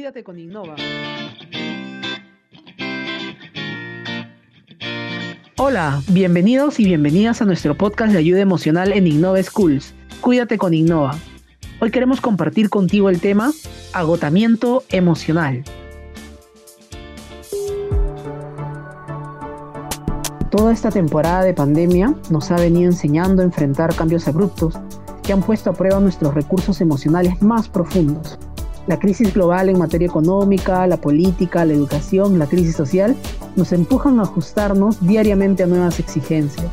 Cuídate con Innova. Hola, bienvenidos y bienvenidas a nuestro podcast de ayuda emocional en Innova Schools. Cuídate con Innova. Hoy queremos compartir contigo el tema agotamiento emocional. Toda esta temporada de pandemia nos ha venido enseñando a enfrentar cambios abruptos que han puesto a prueba nuestros recursos emocionales más profundos. La crisis global en materia económica, la política, la educación, la crisis social nos empujan a ajustarnos diariamente a nuevas exigencias.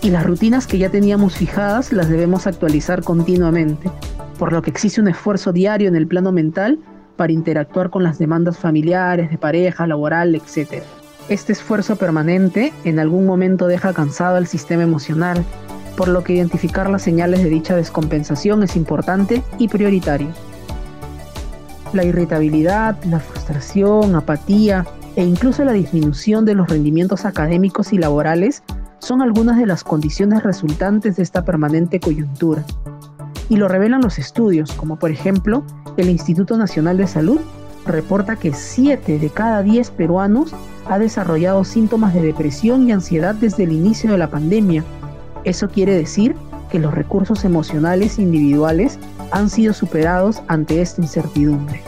Y las rutinas que ya teníamos fijadas las debemos actualizar continuamente, por lo que existe un esfuerzo diario en el plano mental para interactuar con las demandas familiares, de pareja, laboral, etc. Este esfuerzo permanente en algún momento deja cansado al sistema emocional, por lo que identificar las señales de dicha descompensación es importante y prioritario. La irritabilidad, la frustración, apatía e incluso la disminución de los rendimientos académicos y laborales son algunas de las condiciones resultantes de esta permanente coyuntura. Y lo revelan los estudios, como por ejemplo el Instituto Nacional de Salud reporta que 7 de cada 10 peruanos ha desarrollado síntomas de depresión y ansiedad desde el inicio de la pandemia. Eso quiere decir que los recursos emocionales individuales han sido superados ante esta incertidumbre.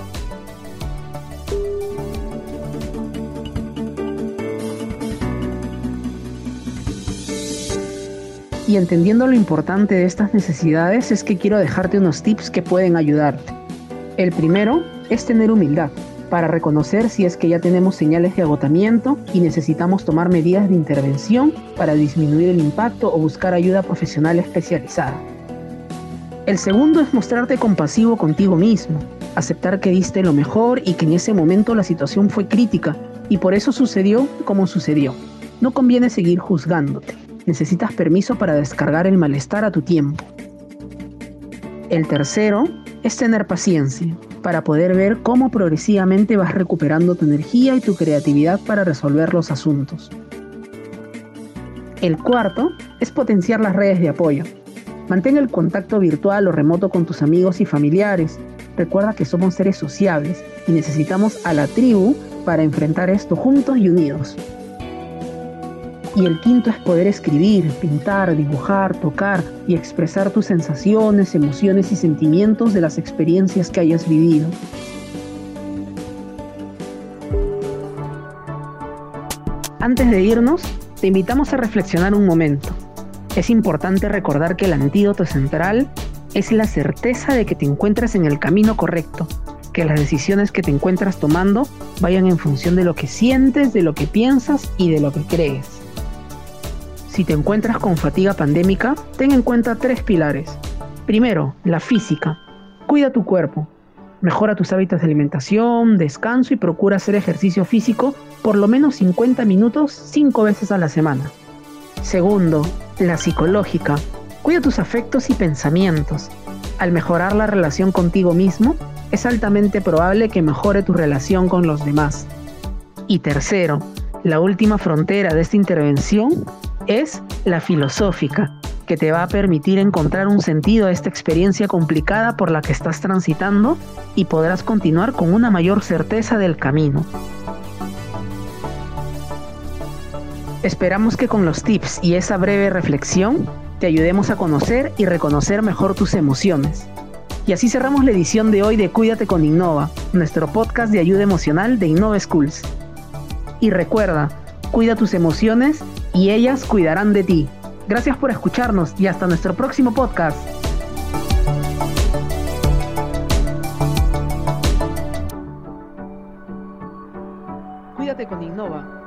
Y entendiendo lo importante de estas necesidades es que quiero dejarte unos tips que pueden ayudarte. El primero es tener humildad para reconocer si es que ya tenemos señales de agotamiento y necesitamos tomar medidas de intervención para disminuir el impacto o buscar ayuda profesional especializada. El segundo es mostrarte compasivo contigo mismo, aceptar que diste lo mejor y que en ese momento la situación fue crítica y por eso sucedió como sucedió. No conviene seguir juzgándote. Necesitas permiso para descargar el malestar a tu tiempo. El tercero es tener paciencia para poder ver cómo progresivamente vas recuperando tu energía y tu creatividad para resolver los asuntos. El cuarto es potenciar las redes de apoyo. Mantén el contacto virtual o remoto con tus amigos y familiares. Recuerda que somos seres sociables y necesitamos a la tribu para enfrentar esto juntos y unidos. Y el quinto es poder escribir, pintar, dibujar, tocar y expresar tus sensaciones, emociones y sentimientos de las experiencias que hayas vivido. Antes de irnos, te invitamos a reflexionar un momento. Es importante recordar que el antídoto central es la certeza de que te encuentras en el camino correcto, que las decisiones que te encuentras tomando vayan en función de lo que sientes, de lo que piensas y de lo que crees. Si te encuentras con fatiga pandémica, ten en cuenta tres pilares. Primero, la física. Cuida tu cuerpo. Mejora tus hábitos de alimentación, descanso y procura hacer ejercicio físico por lo menos 50 minutos 5 veces a la semana. Segundo, la psicológica. Cuida tus afectos y pensamientos. Al mejorar la relación contigo mismo, es altamente probable que mejore tu relación con los demás. Y tercero, la última frontera de esta intervención es la filosófica, que te va a permitir encontrar un sentido a esta experiencia complicada por la que estás transitando y podrás continuar con una mayor certeza del camino. Esperamos que con los tips y esa breve reflexión te ayudemos a conocer y reconocer mejor tus emociones. Y así cerramos la edición de hoy de Cuídate con Innova, nuestro podcast de ayuda emocional de Innova Schools. Y recuerda, cuida tus emociones y ellas cuidarán de ti. Gracias por escucharnos y hasta nuestro próximo podcast. Cuídate con Innova.